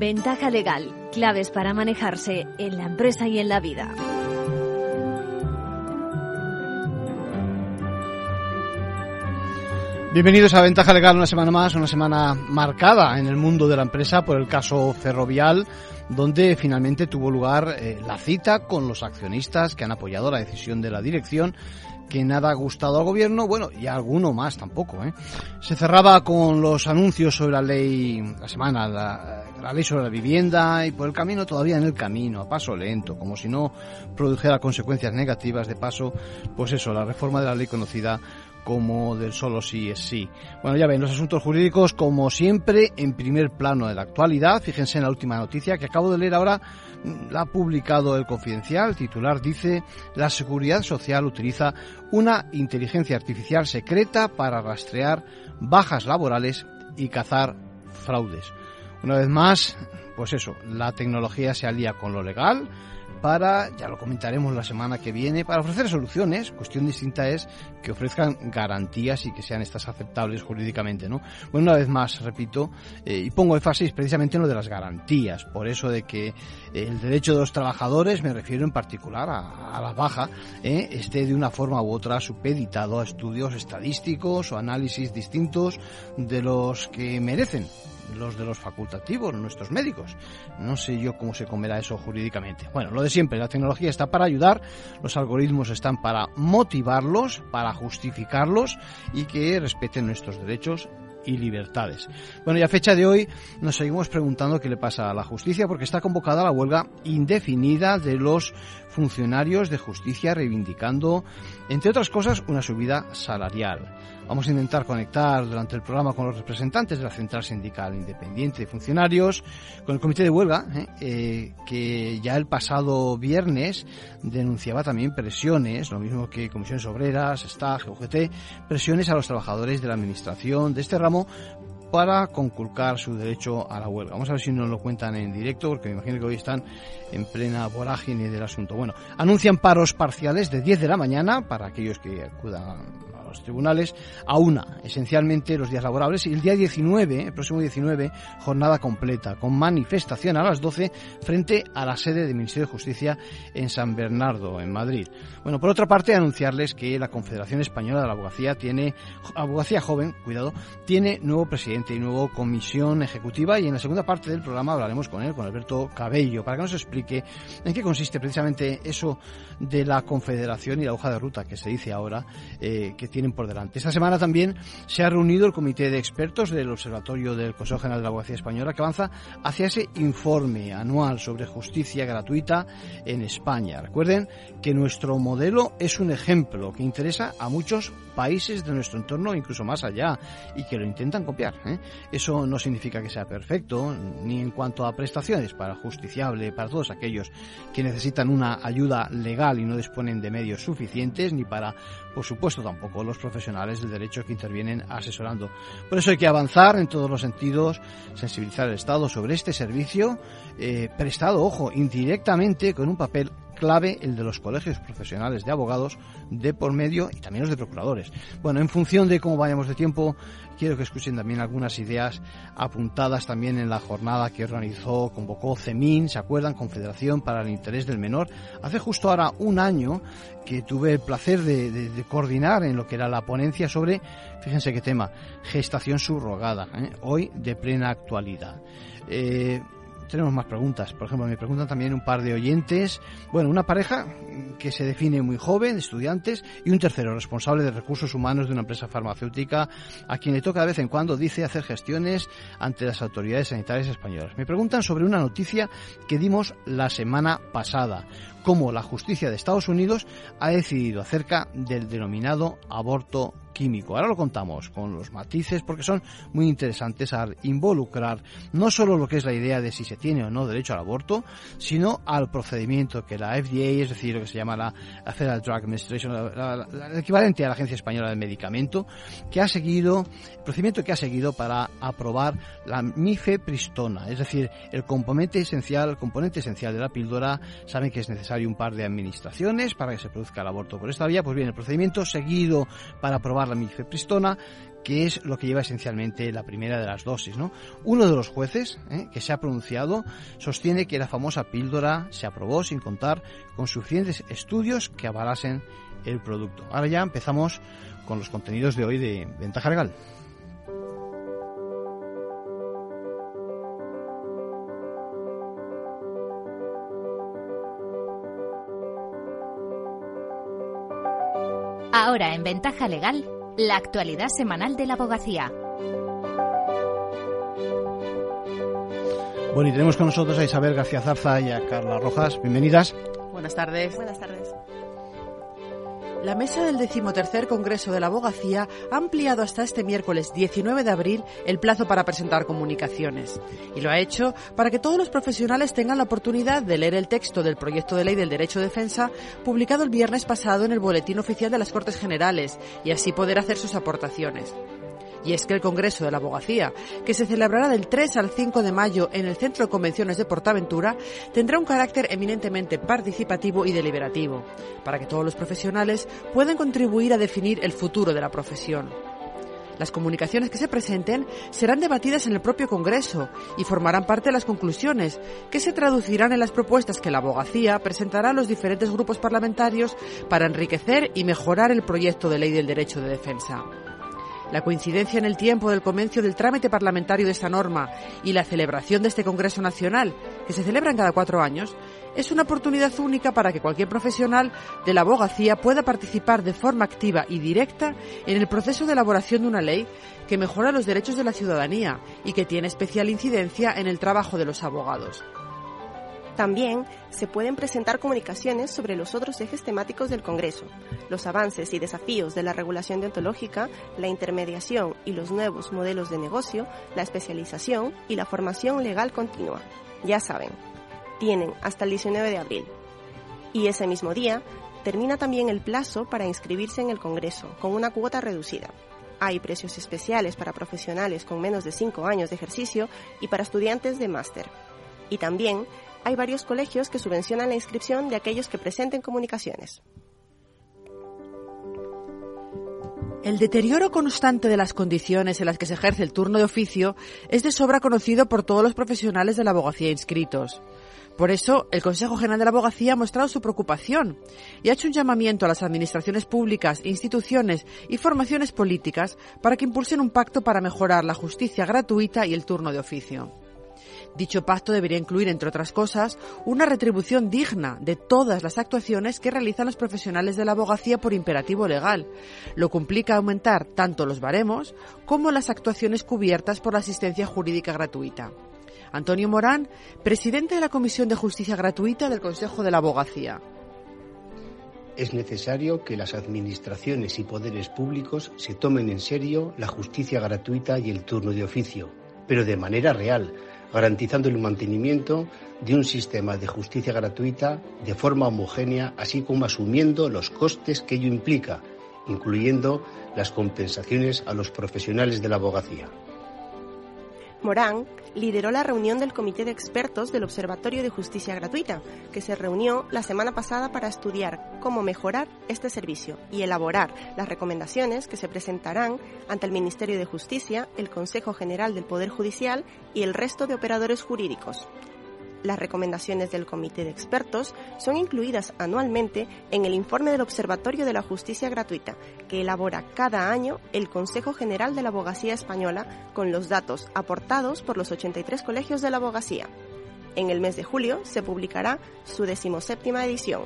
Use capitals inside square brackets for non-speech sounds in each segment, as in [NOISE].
Ventaja legal, claves para manejarse en la empresa y en la vida. Bienvenidos a Ventaja Legal una semana más, una semana marcada en el mundo de la empresa por el caso ferrovial, donde finalmente tuvo lugar eh, la cita con los accionistas que han apoyado la decisión de la dirección que nada ha gustado al gobierno, bueno, y alguno más tampoco. ¿eh? Se cerraba con los anuncios sobre la ley, la semana, la, la, ley sobre la vivienda y por el camino, todavía en el camino, a paso lento, como si no produjera consecuencias negativas de paso, pues eso, la reforma de la ley conocida como del solo sí es sí. Bueno, ya ven, los asuntos jurídicos, como siempre, en primer plano de la actualidad. Fíjense en la última noticia que acabo de leer ahora, la ha publicado el Confidencial. El titular dice, la Seguridad Social utiliza una inteligencia artificial secreta para rastrear bajas laborales y cazar fraudes. Una vez más, pues eso, la tecnología se alía con lo legal, para, ya lo comentaremos la semana que viene, para ofrecer soluciones. Cuestión distinta es que ofrezcan garantías y que sean estas aceptables jurídicamente, ¿no? Bueno, una vez más, repito, eh, y pongo énfasis precisamente en lo de las garantías, por eso de que el derecho de los trabajadores, me refiero en particular a, la baja, eh, esté de una forma u otra supeditado a estudios estadísticos o análisis distintos de los que merecen los de los facultativos, nuestros médicos. No sé yo cómo se comerá eso jurídicamente. Bueno, lo de siempre, la tecnología está para ayudar, los algoritmos están para motivarlos, para justificarlos y que respeten nuestros derechos y libertades. Bueno, y a fecha de hoy nos seguimos preguntando qué le pasa a la justicia porque está convocada la huelga indefinida de los funcionarios de justicia reivindicando, entre otras cosas, una subida salarial. Vamos a intentar conectar durante el programa con los representantes de la Central Sindical Independiente de Funcionarios, con el Comité de Huelga, ¿eh? Eh, que ya el pasado viernes denunciaba también presiones, lo mismo que Comisiones Obreras, STAG, UGT, presiones a los trabajadores de la Administración de este ramo para conculcar su derecho a la huelga. Vamos a ver si nos lo cuentan en directo, porque me imagino que hoy están en plena vorágine del asunto. Bueno, anuncian paros parciales de 10 de la mañana para aquellos que acudan los tribunales a una, esencialmente los días laborables, y el día 19, el próximo 19, jornada completa, con manifestación a las 12 frente a la sede del Ministerio de Justicia en San Bernardo, en Madrid. Bueno, por otra parte, anunciarles que la Confederación Española de la Abogacía tiene, Abogacía Joven, cuidado, tiene nuevo presidente y nuevo comisión ejecutiva y en la segunda parte del programa hablaremos con él, con Alberto Cabello, para que nos explique en qué consiste precisamente eso de la Confederación y la hoja de ruta que se dice ahora eh, que tienen por delante. Esta semana también se ha reunido el comité de expertos del Observatorio del Consejo General de la Abogacía Española que avanza hacia ese informe anual sobre justicia gratuita en España. Recuerden que nuestro modelo es un ejemplo que interesa a muchos países de nuestro entorno, incluso más allá, y que lo intentan copiar. ¿eh? Eso no significa que sea perfecto, ni en cuanto a prestaciones para justiciable, para todos aquellos que necesitan una ayuda legal y no disponen de medios suficientes, ni para, por supuesto, tampoco los profesionales del derecho que intervienen asesorando. Por eso hay que avanzar en todos los sentidos, sensibilizar al Estado sobre este servicio, eh, prestado, ojo, indirectamente con un papel clave el de los colegios profesionales de abogados de por medio y también los de procuradores. Bueno, en función de cómo vayamos de tiempo, quiero que escuchen también algunas ideas apuntadas también en la jornada que organizó, convocó CEMIN, ¿se acuerdan? Confederación para el Interés del Menor. Hace justo ahora un año que tuve el placer de, coordinar en lo que era la ponencia sobre, fíjense qué tema, gestación subrogada, ¿eh? hoy de plena actualidad. Eh, tenemos más preguntas. Por ejemplo, me preguntan también un par de oyentes. Bueno, una pareja que se define muy joven, estudiantes, y un tercero, responsable de recursos humanos de una empresa farmacéutica, a quien le toca de vez en cuando, dice, hacer gestiones ante las autoridades sanitarias españolas. Me preguntan sobre una noticia que dimos la semana pasada cómo la justicia de Estados Unidos ha decidido acerca del denominado aborto químico. Ahora lo contamos con los matices porque son muy interesantes al involucrar no solo lo que es la idea de si se tiene o no derecho al aborto, sino al procedimiento que la FDA, es decir, lo que se llama la Federal Drug Administration, la, la, el equivalente a la Agencia Española del Medicamento, que ha seguido, el procedimiento que ha seguido para aprobar la mifepristona, es decir, el componente esencial, el componente esencial de la píldora, saben que es necesario un par de administraciones para que se produzca el aborto por esta vía, pues bien, el procedimiento seguido para aprobar la mifepristona, que es lo que lleva esencialmente la primera de las dosis. ¿no? Uno de los jueces ¿eh? que se ha pronunciado sostiene que la famosa píldora se aprobó sin contar con suficientes estudios que avalasen el producto. Ahora ya empezamos con los contenidos de hoy de Ventaja Legal. Ahora en Ventaja Legal, la actualidad semanal de la abogacía. Bueno, y tenemos con nosotros a Isabel García Zarza y a Carla Rojas. Bienvenidas. Buenas tardes. Buenas tardes. La mesa del decimotercer Congreso de la Abogacía ha ampliado hasta este miércoles 19 de abril el plazo para presentar comunicaciones. Y lo ha hecho para que todos los profesionales tengan la oportunidad de leer el texto del proyecto de ley del derecho de defensa publicado el viernes pasado en el Boletín Oficial de las Cortes Generales y así poder hacer sus aportaciones. Y es que el Congreso de la Abogacía, que se celebrará del 3 al 5 de mayo en el Centro de Convenciones de Portaventura, tendrá un carácter eminentemente participativo y deliberativo, para que todos los profesionales puedan contribuir a definir el futuro de la profesión. Las comunicaciones que se presenten serán debatidas en el propio Congreso y formarán parte de las conclusiones, que se traducirán en las propuestas que la abogacía presentará a los diferentes grupos parlamentarios para enriquecer y mejorar el proyecto de ley del derecho de defensa. La coincidencia en el tiempo del comienzo del trámite parlamentario de esta norma y la celebración de este Congreso Nacional, que se celebra en cada cuatro años, es una oportunidad única para que cualquier profesional de la abogacía pueda participar de forma activa y directa en el proceso de elaboración de una ley que mejora los derechos de la ciudadanía y que tiene especial incidencia en el trabajo de los abogados. También se pueden presentar comunicaciones sobre los otros ejes temáticos del Congreso, los avances y desafíos de la regulación deontológica, la intermediación y los nuevos modelos de negocio, la especialización y la formación legal continua. Ya saben, tienen hasta el 19 de abril. Y ese mismo día termina también el plazo para inscribirse en el Congreso, con una cuota reducida. Hay precios especiales para profesionales con menos de 5 años de ejercicio y para estudiantes de máster. Y también hay varios colegios que subvencionan la inscripción de aquellos que presenten comunicaciones. El deterioro constante de las condiciones en las que se ejerce el turno de oficio es de sobra conocido por todos los profesionales de la abogacía inscritos. Por eso, el Consejo General de la Abogacía ha mostrado su preocupación y ha hecho un llamamiento a las administraciones públicas, instituciones y formaciones políticas para que impulsen un pacto para mejorar la justicia gratuita y el turno de oficio. Dicho pacto debería incluir, entre otras cosas, una retribución digna de todas las actuaciones que realizan los profesionales de la abogacía por imperativo legal, lo complica aumentar tanto los baremos como las actuaciones cubiertas por la asistencia jurídica gratuita. Antonio Morán, presidente de la Comisión de Justicia Gratuita del Consejo de la Abogacía. Es necesario que las administraciones y poderes públicos se tomen en serio la justicia gratuita y el turno de oficio, pero de manera real, garantizando el mantenimiento de un sistema de justicia gratuita de forma homogénea, así como asumiendo los costes que ello implica, incluyendo las compensaciones a los profesionales de la abogacía. Morán lideró la reunión del Comité de Expertos del Observatorio de Justicia Gratuita, que se reunió la semana pasada para estudiar cómo mejorar este servicio y elaborar las recomendaciones que se presentarán ante el Ministerio de Justicia, el Consejo General del Poder Judicial y el resto de operadores jurídicos. Las recomendaciones del Comité de Expertos son incluidas anualmente en el informe del Observatorio de la Justicia Gratuita, que elabora cada año el Consejo General de la Abogacía Española con los datos aportados por los 83 colegios de la abogacía. En el mes de julio se publicará su decimoséptima edición.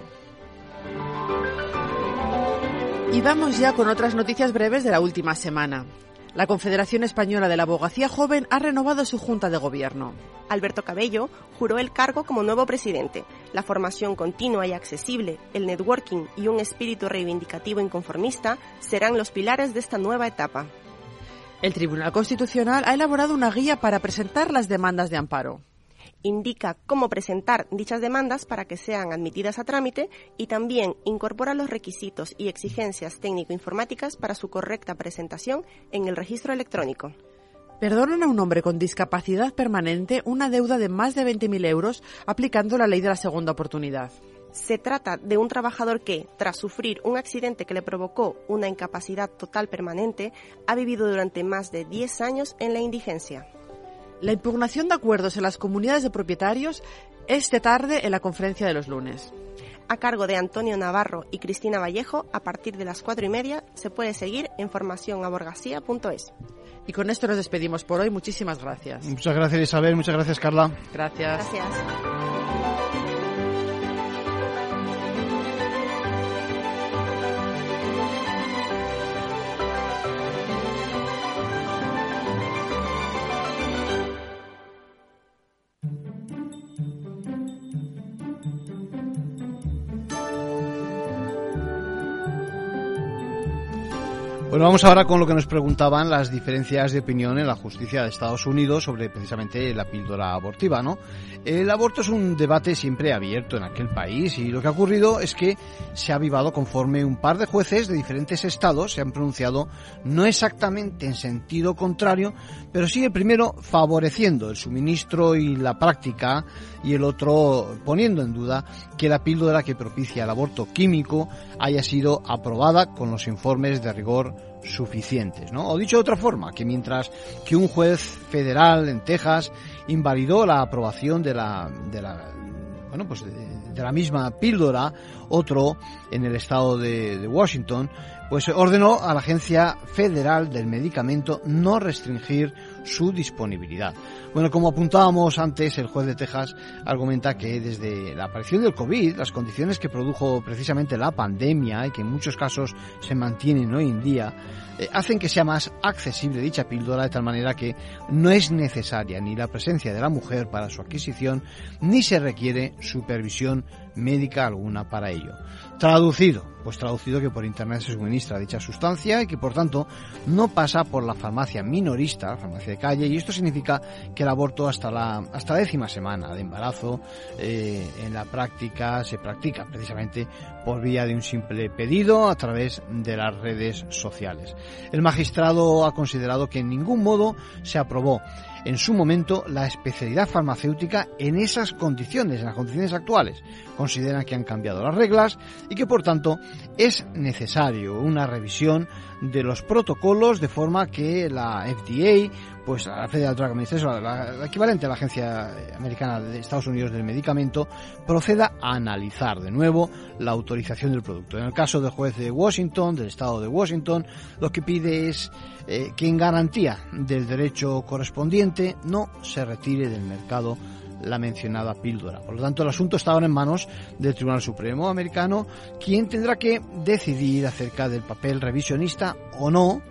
Y vamos ya con otras noticias breves de la última semana. La Confederación Española de la Abogacía Joven ha renovado su Junta de Gobierno. Alberto Cabello juró el cargo como nuevo presidente. La formación continua y accesible, el networking y un espíritu reivindicativo inconformista serán los pilares de esta nueva etapa. El Tribunal Constitucional ha elaborado una guía para presentar las demandas de amparo indica cómo presentar dichas demandas para que sean admitidas a trámite y también incorpora los requisitos y exigencias técnico-informáticas para su correcta presentación en el registro electrónico. Perdonan a un hombre con discapacidad permanente una deuda de más de 20.000 euros aplicando la ley de la segunda oportunidad. Se trata de un trabajador que, tras sufrir un accidente que le provocó una incapacidad total permanente, ha vivido durante más de 10 años en la indigencia. La impugnación de acuerdos en las comunidades de propietarios esta tarde en la conferencia de los lunes. A cargo de Antonio Navarro y Cristina Vallejo, a partir de las cuatro y media se puede seguir en formacionaborgasía.es. Y con esto nos despedimos por hoy. Muchísimas gracias. Muchas gracias Isabel, muchas gracias Carla. Gracias. Gracias. Vamos ahora con lo que nos preguntaban las diferencias de opinión en la justicia de Estados Unidos sobre precisamente la píldora abortiva, ¿no? El aborto es un debate siempre abierto en aquel país y lo que ha ocurrido es que se ha avivado conforme un par de jueces de diferentes estados se han pronunciado no exactamente en sentido contrario, pero sí el primero favoreciendo el suministro y la práctica y el otro poniendo en duda que la píldora que propicia el aborto químico haya sido aprobada con los informes de rigor suficientes, ¿no? O dicho de otra forma, que mientras que un juez federal en Texas invalidó la aprobación de la, de la bueno, pues de, la misma píldora, otro en el estado de, de Washington, pues ordenó a la Agencia Federal del Medicamento no restringir su disponibilidad. Bueno, como apuntábamos antes, el juez de Texas argumenta que desde la aparición del COVID, las condiciones que produjo precisamente la pandemia y que en muchos casos se mantienen hoy en día, eh, hacen que sea más accesible dicha píldora de tal manera que no es necesaria ni la presencia de la mujer para su adquisición, ni se requiere supervisión médica alguna para ello. Traducido, pues traducido que por internet se suministra dicha sustancia y que por tanto no pasa por la farmacia minorista, la farmacia de calle, y esto significa que el aborto hasta la, hasta la décima semana de embarazo eh, en la práctica se practica precisamente por vía de un simple pedido a través de las redes sociales. El magistrado ha considerado que en ningún modo se aprobó en su momento la especialidad farmacéutica en esas condiciones, en las condiciones actuales. Consideran que han cambiado las reglas y que por tanto es necesario una revisión de los protocolos de forma que la FDA, pues la Federal Drug Administration, la, equivalente a la Agencia Americana de Estados Unidos del Medicamento, proceda a analizar de nuevo la autorización del producto. En el caso del juez de Washington, del estado de Washington, lo que pide es eh, que en garantía del derecho correspondiente no se retire del mercado la mencionada píldora. Por lo tanto, el asunto está ahora en manos del Tribunal Supremo americano, quien tendrá que decidir acerca del papel revisionista o no,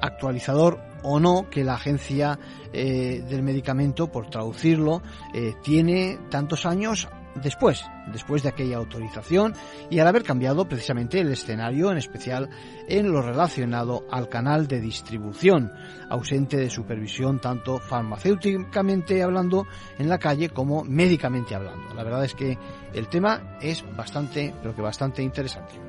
actualizador o no, que la agencia eh, del medicamento, por traducirlo, eh, tiene tantos años después, después de aquella autorización y al haber cambiado precisamente el escenario, en especial en lo relacionado al canal de distribución, ausente de supervisión tanto farmacéuticamente hablando en la calle como médicamente hablando. La verdad es que el tema es bastante, pero que bastante interesante.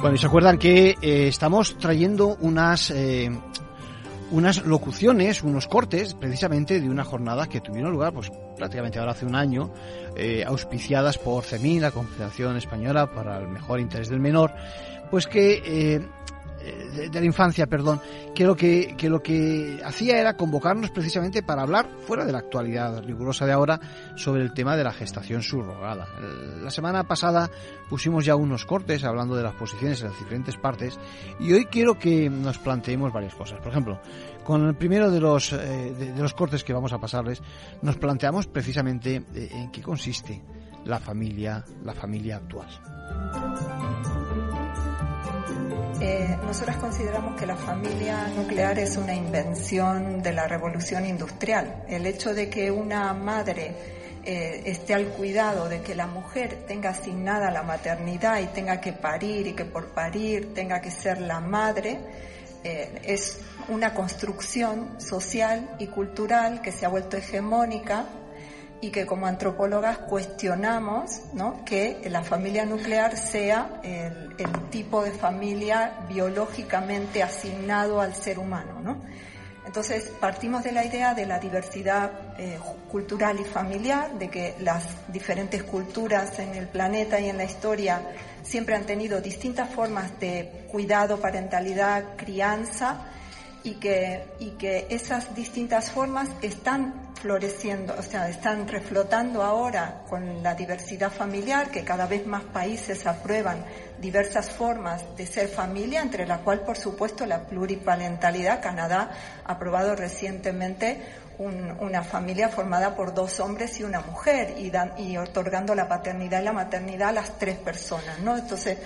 Bueno, y se acuerdan que eh, estamos trayendo unas eh, unas locuciones, unos cortes, precisamente de una jornada que tuvieron lugar, pues prácticamente ahora hace un año, eh, auspiciadas por CEMI, la Confederación Española para el Mejor Interés del Menor, pues que de, de la infancia, perdón, que lo que, que lo que hacía era convocarnos precisamente para hablar fuera de la actualidad rigurosa de ahora sobre el tema de la gestación subrogada. La semana pasada pusimos ya unos cortes hablando de las posiciones en las diferentes partes y hoy quiero que nos planteemos varias cosas. Por ejemplo, con el primero de los, eh, de, los cortes que vamos a pasarles, nos planteamos precisamente eh, en qué consiste la familia, la familia actual. Eh, nosotras consideramos que la familia nuclear es una invención de la revolución industrial. El hecho de que una madre eh, esté al cuidado de que la mujer tenga asignada la maternidad y tenga que parir y que por parir tenga que ser la madre, eh, es una construcción social y cultural que se ha vuelto hegemónica y que como antropólogas cuestionamos ¿no? que la familia nuclear sea el, tipo de familia biológicamente asignado al ser humano. ¿no? Entonces partimos de la idea de la diversidad eh, cultural y familiar, de que las diferentes culturas en el planeta y en la historia siempre han tenido distintas formas de cuidado, parentalidad, crianza, y que, y que esas distintas formas están floreciendo, o sea, están reflotando ahora con la diversidad familiar, que cada vez más países aprueban diversas formas de ser familia, entre la cual, por supuesto, la pluriparentalidad. Canadá ha aprobado recientemente una familia formada por dos hombres y una mujer y, dan, y otorgando la paternidad y la maternidad a las tres personas, ¿no? Entonces,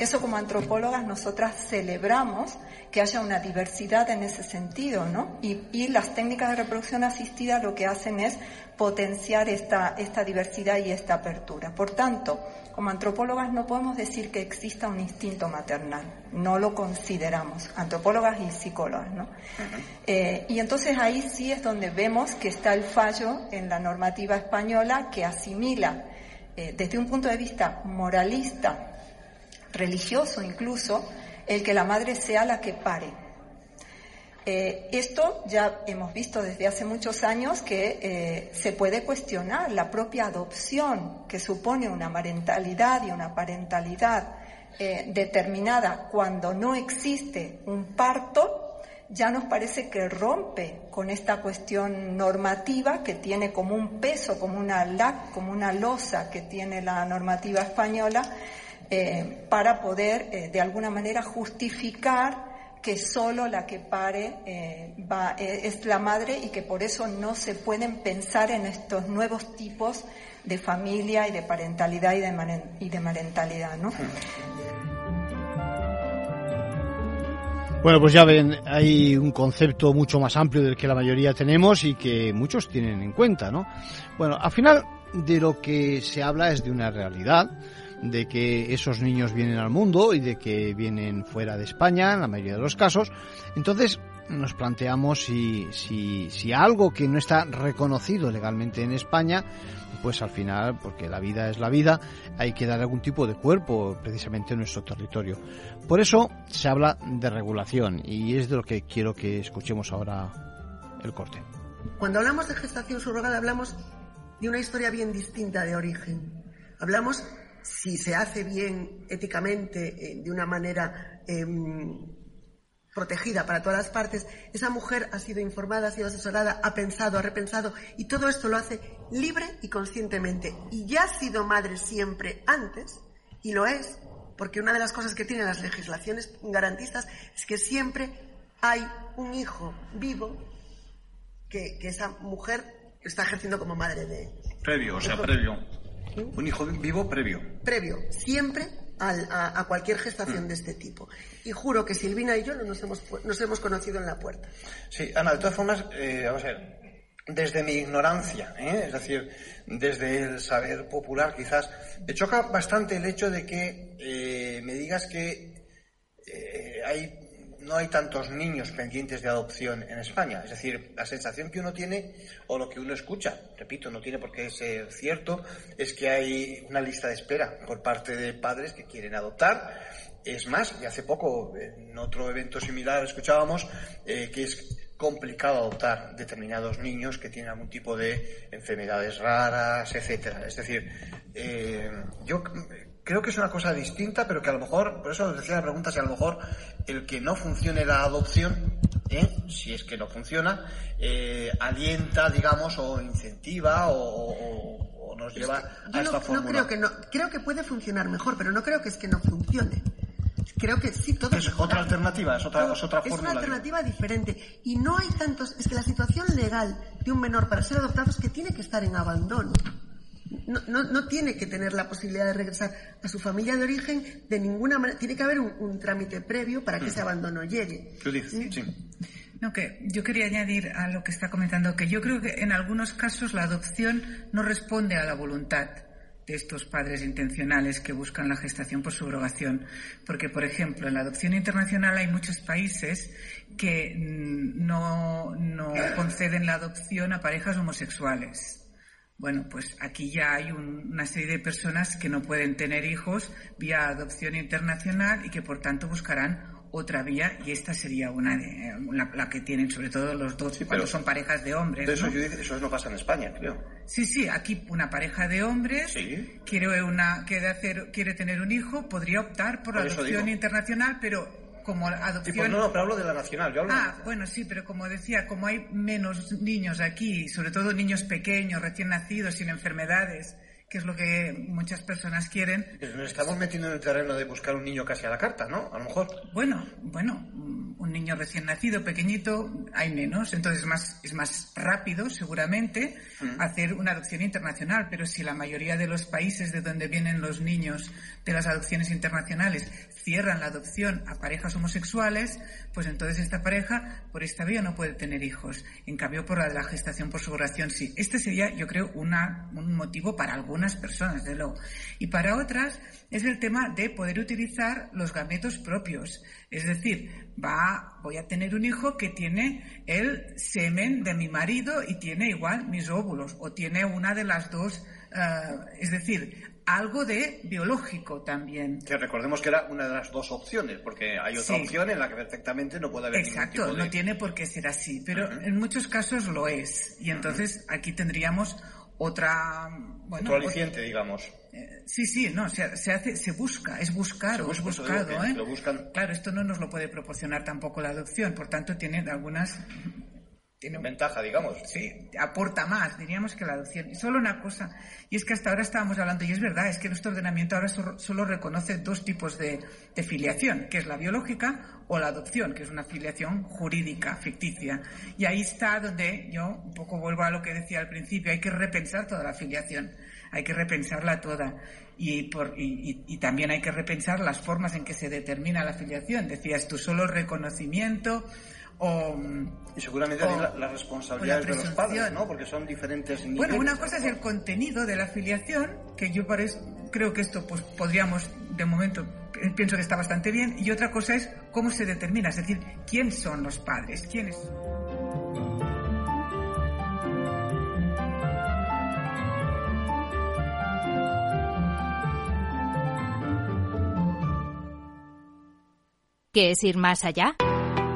eso como antropólogas nosotras celebramos que haya una diversidad en ese sentido, ¿no? Y, y las técnicas de reproducción asistida lo que hacen es potenciar esta, esta diversidad y esta apertura. Por tanto, como antropólogas no podemos decir que exista un instinto maternal, no lo consideramos, antropólogas y psicólogas, ¿no? Eh, y entonces ahí sí es donde vemos que está el fallo en la normativa española que asimila eh, desde un punto de vista moralista, religioso incluso, el que la madre sea la que pare. Eh, esto ya hemos visto desde hace muchos años que eh, se puede cuestionar la propia adopción que supone una parentalidad y una parentalidad eh, determinada cuando no existe un parto, ya nos parece que rompe con esta cuestión normativa que tiene como un peso, como una, como una losa que tiene la normativa española, para poder de alguna manera justificar que solo la que pare eh, eh, es la madre y que por eso no se pueden pensar en estos nuevos tipos de familia y de parentalidad y de, de marentalidad, ¿no? Bueno, pues ya ven, hay un concepto mucho más amplio del que la mayoría tenemos y que muchos tienen en cuenta, ¿no? Bueno, al final de lo que se habla es de una realidad, de que esos niños vienen al mundo y de que vienen fuera de España, en la mayoría de los casos. Entonces nos planteamos si, si, algo que no está reconocido legalmente en España, pues al final, porque la vida es la vida, hay que dar algún tipo de cuerpo precisamente en nuestro territorio. Por eso se habla de regulación y es de lo que quiero que escuchemos ahora el corte. Cuando hablamos de gestación subrogada hablamos de una historia bien distinta de origen. Hablamos si se hace bien éticamente, eh, de una manera em, protegida para todas las partes, esa mujer ha sido informada, ha sido asesorada, ha pensado, ha repensado y todo esto lo hace libre y conscientemente. Y ya ha sido madre siempre antes, y lo es, porque una de las cosas que tienen las legislaciones garantistas es que siempre hay un hijo vivo que, esa mujer está ejerciendo como madre de. Previo, o sea, previo. Un hijo vivo previo. Previo, siempre a, cualquier gestación mm. de este tipo. Y juro que Silvina y yo no nos hemos, nos hemos conocido en la puerta. Sí, Ana, de todas formas, eh, vamos a ver, desde mi ignorancia, ¿eh? es decir, desde el saber popular quizás, me choca bastante el hecho de que eh, me digas que hay no hay tantos niños pendientes de adopción en España. Es decir, la sensación que uno tiene o lo que uno escucha, repito, no tiene por qué ser cierto, es que hay una lista de espera por parte de padres que quieren adoptar. Es más, y hace poco en otro evento similar escuchábamos eh, que es complicado adoptar determinados niños que tienen algún tipo de enfermedades raras, etcétera. Es decir, eh, yo creo que es una cosa distinta, pero que a lo mejor, por eso os decía la pregunta, si a lo mejor el que no funcione la adopción, ¿eh? si es que no funciona, eh, alienta, digamos, o incentiva o, nos lleva a esta no, No creo que no, creo que puede funcionar mejor, pero no creo que es que no funcione. Creo que sí, todo. Es otra alternativa, es otra, es otra Es una alternativa diferente. Y no hay tantos. Es que la situación legal de un menor para ser adoptado es que tiene que estar en abandono no, no, no, tiene que tener la posibilidad de regresar a su familia de origen de ninguna manera. Tiene que haber un, trámite previo para que ese abandono llegue. ¿Sí? No, que yo quería añadir a lo que está comentando que yo creo que en algunos casos la adopción no responde a la voluntad de estos padres intencionales que buscan la gestación por subrogación. Porque, por ejemplo, en la adopción internacional hay muchos países que mm, no, no conceden la adopción a parejas homosexuales Bueno, pues aquí ya hay una serie de personas que no pueden tener hijos vía adopción internacional y que por tanto buscarán otra vía y esta sería una de la, que tienen sobre todo los dos cuando son parejas de hombres. Eso, eso no pasa en España, creo. Sí, sí, aquí una pareja de hombres quiere una quiere hacer quiere tener un hijo podría optar por, la adopción internacional, pero como adopción. Pues no, no, pero hablo de la nacional. ah, bueno, sí, pero como decía, como hay menos niños aquí, sobre todo niños pequeños, recién nacidos, sin enfermedades, que es lo que muchas personas quieren. nos estamos metiendo en el terreno de buscar un niño casi a la carta, ¿no? A lo mejor. Bueno, bueno, un niño recién nacido, pequeñito, hay menos, entonces es más, es más rápido, seguramente, mm. hacer una adopción internacional, pero si la mayoría de los países de donde vienen los niños de las adopciones internacionales cierran la adopción a parejas homosexuales, pues entonces esta pareja por esta vía no puede tener hijos. En cambio, por la de la gestación por subrogación sí. Este sería, yo creo, una, un motivo para algunas personas, de luego. Y para otras es el tema de poder utilizar los gametos propios. Es decir, va, voy a tener un hijo que tiene el semen de mi marido y tiene igual mis óvulos, o tiene una de las dos eh, es decir, algo de biológico también. Que recordemos que era una de las dos opciones, porque hay otra opción en la que perfectamente no puede haber. Exacto, no tiene por qué ser así, pero en muchos casos lo es. Y entonces aquí tendríamos otra. Bueno, Otro aliciente, digamos. Eh, sí, sí, no, se, se, hace, se busca, es buscar o es buscado, ¿eh? Lo buscan. Claro, esto no nos lo puede proporcionar tampoco la adopción, por tanto tiene algunas tiene ventaja, digamos. Sí, aporta más, diríamos que la adopción. Y solo una cosa, y es que hasta ahora estábamos hablando, y es verdad, es que nuestro ordenamiento ahora solo, reconoce dos tipos de, filiación, que es la biológica o la adopción, que es una filiación jurídica, ficticia. Y ahí está donde yo un poco vuelvo a lo que decía al principio, hay que repensar toda la filiación, hay que repensarla toda. Y, por, y, también hay que repensar las formas en que se determina la filiación. Decías tú, solo reconocimiento o, y seguramente las la responsabilidades de los padres, ¿no? Porque son diferentes niveles. Bueno, una cosa es el contenido de la afiliación, que yo parece, creo que esto pues podríamos, de momento, pienso que está bastante bien, y otra cosa es cómo se determina, es decir, quién son los padres, quiénes. ¿Qué es ir más allá?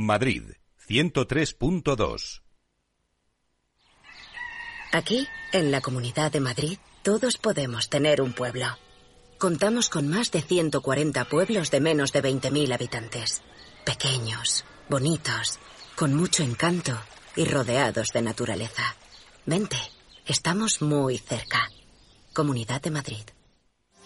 Madrid, 103.2. Aquí, en la Comunidad de Madrid, todos podemos tener un pueblo. Contamos con más de 140 pueblos de menos de 20.000 habitantes. Pequeños, bonitos, con mucho encanto y rodeados de naturaleza. Vente, estamos muy cerca. Comunidad de Madrid.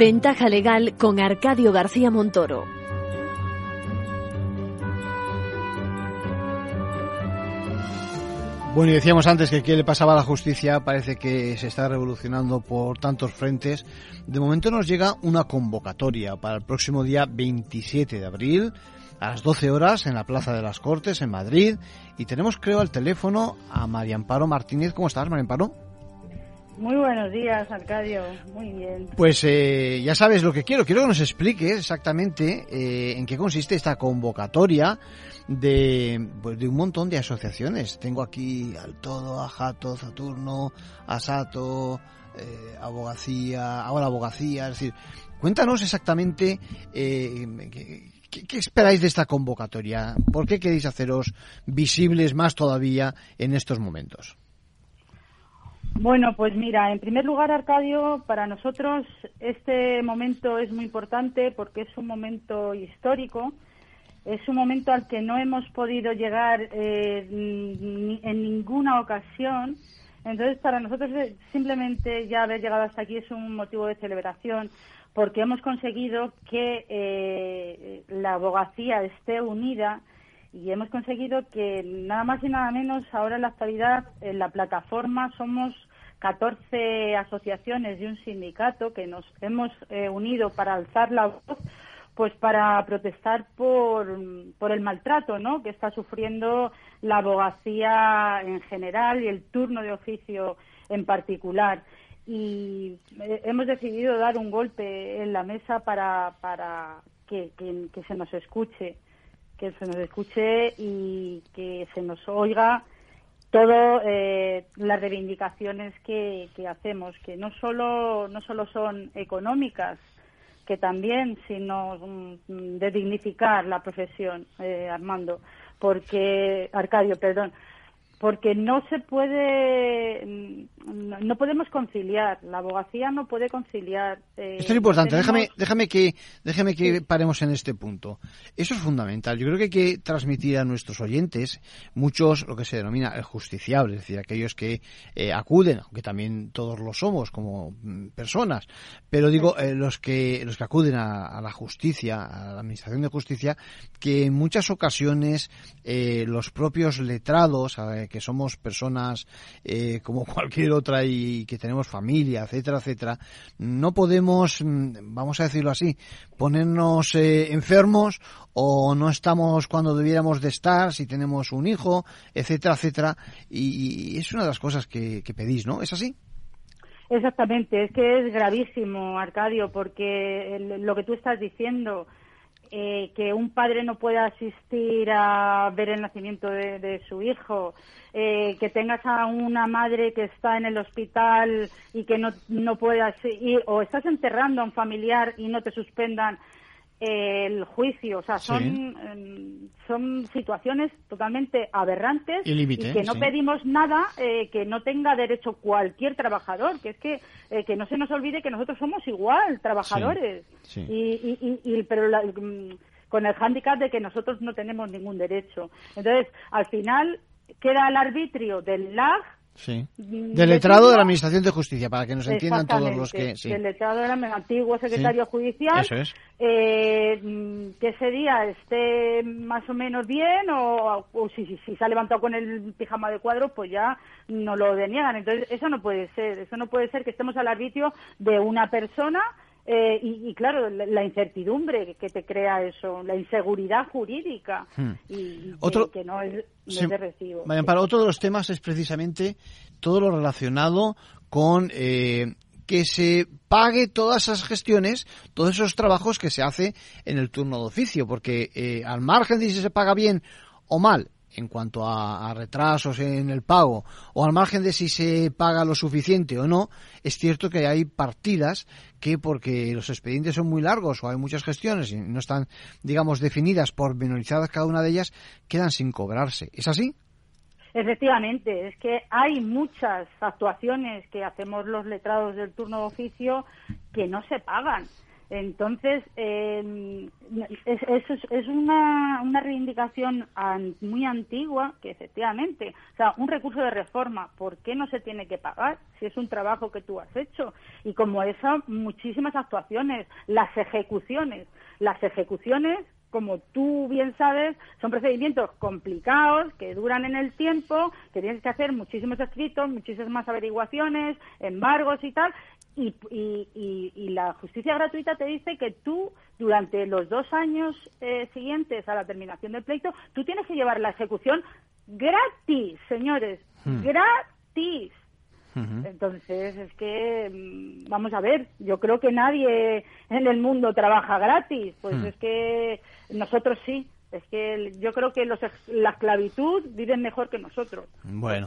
Ventaja legal con Arcadio García Montoro. Bueno, y decíamos antes que qué le pasaba a la justicia, parece que se está revolucionando por tantos frentes. De momento nos llega una convocatoria para el próximo día 27 de abril a las 12 horas en la Plaza de las Cortes en Madrid y tenemos creo al teléfono a María Amparo Martínez. ¿Cómo estás, María Amparo? Muy buenos días, Arcadio. Muy bien. Pues eh, ya sabes lo que quiero. Quiero que nos expliques exactamente eh, en qué consiste esta convocatoria de, pues, de un montón de asociaciones. Tengo aquí al Todo, a Jato, Saturno, a Sato, eh, Abogacía, ahora Abogacía. Es decir, cuéntanos exactamente eh, ¿qué, esperáis de esta convocatoria. ¿Por qué queréis haceros visibles más todavía en estos momentos? Bueno, pues mira, en primer lugar, Arcadio, para nosotros este momento es muy importante porque es un momento histórico, es un momento al que no hemos podido llegar eh, en ninguna ocasión. Entonces, para nosotros eh, simplemente ya haber llegado hasta aquí es un motivo de celebración porque hemos conseguido que eh, la abogacía esté unida y hemos conseguido que nada más y nada menos ahora en la actualidad en la plataforma somos 14 asociaciones y un sindicato que nos hemos eh, unido para alzar la voz pues para protestar por, por el maltrato ¿no? que está sufriendo la abogacía en general y el turno de oficio en particular y hemos decidido dar un golpe en la mesa para, para que, que- se nos escuche, que se nos escuche y que se nos oiga todo eh, las reivindicaciones que, que hacemos, que no solo, no solo son económicas, que también, sino mm, de dignificar la profesión, eh, Armando, porque, Arcadio, perdón, porque no se puede, mm, no, podemos conciliar, la abogacía no puede conciliar. eh, Esto es importante. tenemos- Déjame, déjame que, déjame que paremos en este punto. Eso es fundamental. Yo creo que hay que transmitir a nuestros oyentes, muchos, lo que se denomina el justiciable, es decir, aquellos que eh, acuden, aunque también todos lo somos como mm, personas, pero digo, eh, los que, los que acuden a, a la justicia, a la administración de justicia, que en muchas ocasiones eh, los propios letrados, que somos personas eh, como [LAUGHS] cualquier otra y que tenemos familia, etcétera, etcétera, no podemos, mm, vamos a decirlo así, ponernos eh, enfermos o no estamos cuando debiéramos de estar, si tenemos un hijo, etcétera, etcétera. Y, es una de las cosas que, que pedís, ¿no? ¿Es así? Exactamente, es que es gravísimo, Arcadio, porque lo que tú estás diciendo, eh, que un padre no pueda asistir a ver el nacimiento de, su hijo, eh, que tengas a una madre que está en el hospital y que no, no puedas ir, o estás enterrando a un familiar y no te suspendan el juicio, o sea, son, Sí. em, son situaciones totalmente aberrantes Y que no sí. pedimos nada eh, que no tenga derecho cualquier trabajador, que es que eh, que no se nos olvide que nosotros somos igual trabajadores Sí, sí. y, y- y- y- pero la- mm, con el hándicap de que nosotros no tenemos ningún derecho. Entonces, al final queda el arbitrio del LAG Sí. Mm, Del letrado de la Administración de Justicia, para que nos entiendan todos los que... Sí. del letrado del antiguo secretario Sí, judicial. Eso es. eh, mm, que ese día esté más o menos bien o, o si, si, si se ha levantado con el pijama de cuadros pues ya no lo deniegan entonces eso no puede ser. Eso no puede ser que estemos al arbitrio de una persona eh, y, y, claro la, la incertidumbre que te crea eso la inseguridad jurídica Hmm. y, y que- Otro- que, no es, no Sí. es de recibo Amparo, otro de los temas es precisamente todo lo relacionado con eh, que se pague todas esas gestiones, todos esos trabajos que se hace en el turno de oficio, porque eh, al margen de si se paga bien o mal, en cuanto a, retrasos en el pago o al margen de si se paga lo suficiente o no, es cierto que hay partidas que porque los expedientes son muy largos o hay muchas gestiones y no están, digamos, definidas, por menorizadas cada una de ellas, quedan sin cobrarse. ¿Es así? Efectivamente, es que hay muchas actuaciones que hacemos los letrados del turno de oficio que no se pagan. Entonces, eh, es, es, una, una reivindicación muy antigua que efectivamente, o sea, un recurso de reforma, ¿por qué no se tiene que pagar si es un trabajo que tú has hecho? Y como eso, muchísimas actuaciones, las ejecuciones. Las ejecuciones como tú bien sabes, son procedimientos complicados que duran en el tiempo, que tienes que hacer muchísimos escritos, muchísimas averiguaciones, embargos y tal, y, y, la justicia gratuita te dice que tú, durante los dos años eh, siguientes a la terminación del pleito, tú tienes que llevar la ejecución gratis, señores, hmm. gratis. Entonces, es que, mm, vamos a ver, yo creo que nadie en el mundo trabaja gratis, pues hmm. es que nosotros sí. Es que yo creo que los, la esclavitud viven mejor que nosotros. Bueno.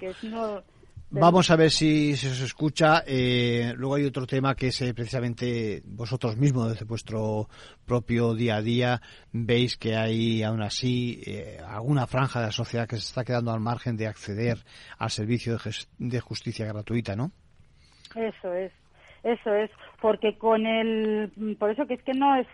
Vamos a ver si, se os escucha. Eh, luego hay otro tema que es eh, precisamente vosotros mismos, desde vuestro propio día a día, veis que hay aún así eh, alguna franja de la sociedad que se está quedando al margen de acceder al servicio de, de justicia gratuita, ¿no? Eso es. Eso es, porque con el, por eso que es que no es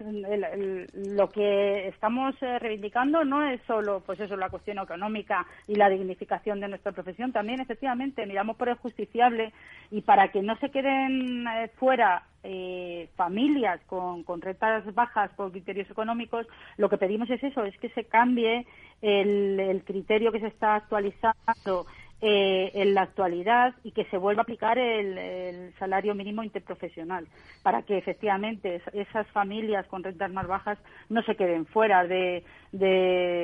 lo que estamos eh, reivindicando no es solo, pues eso, la cuestión económica y la dignificación de nuestra profesión, también efectivamente miramos por el justiciable y para que no se queden eh, fuera eh, familias con, con rentas bajas por criterios económicos, lo que pedimos es eso, es que se cambie el, el criterio que se está actualizando eh, en la actualidad y que se vuelva a aplicar el, salario mínimo interprofesional para que efectivamente esas familias con rentas más bajas no se queden fuera de,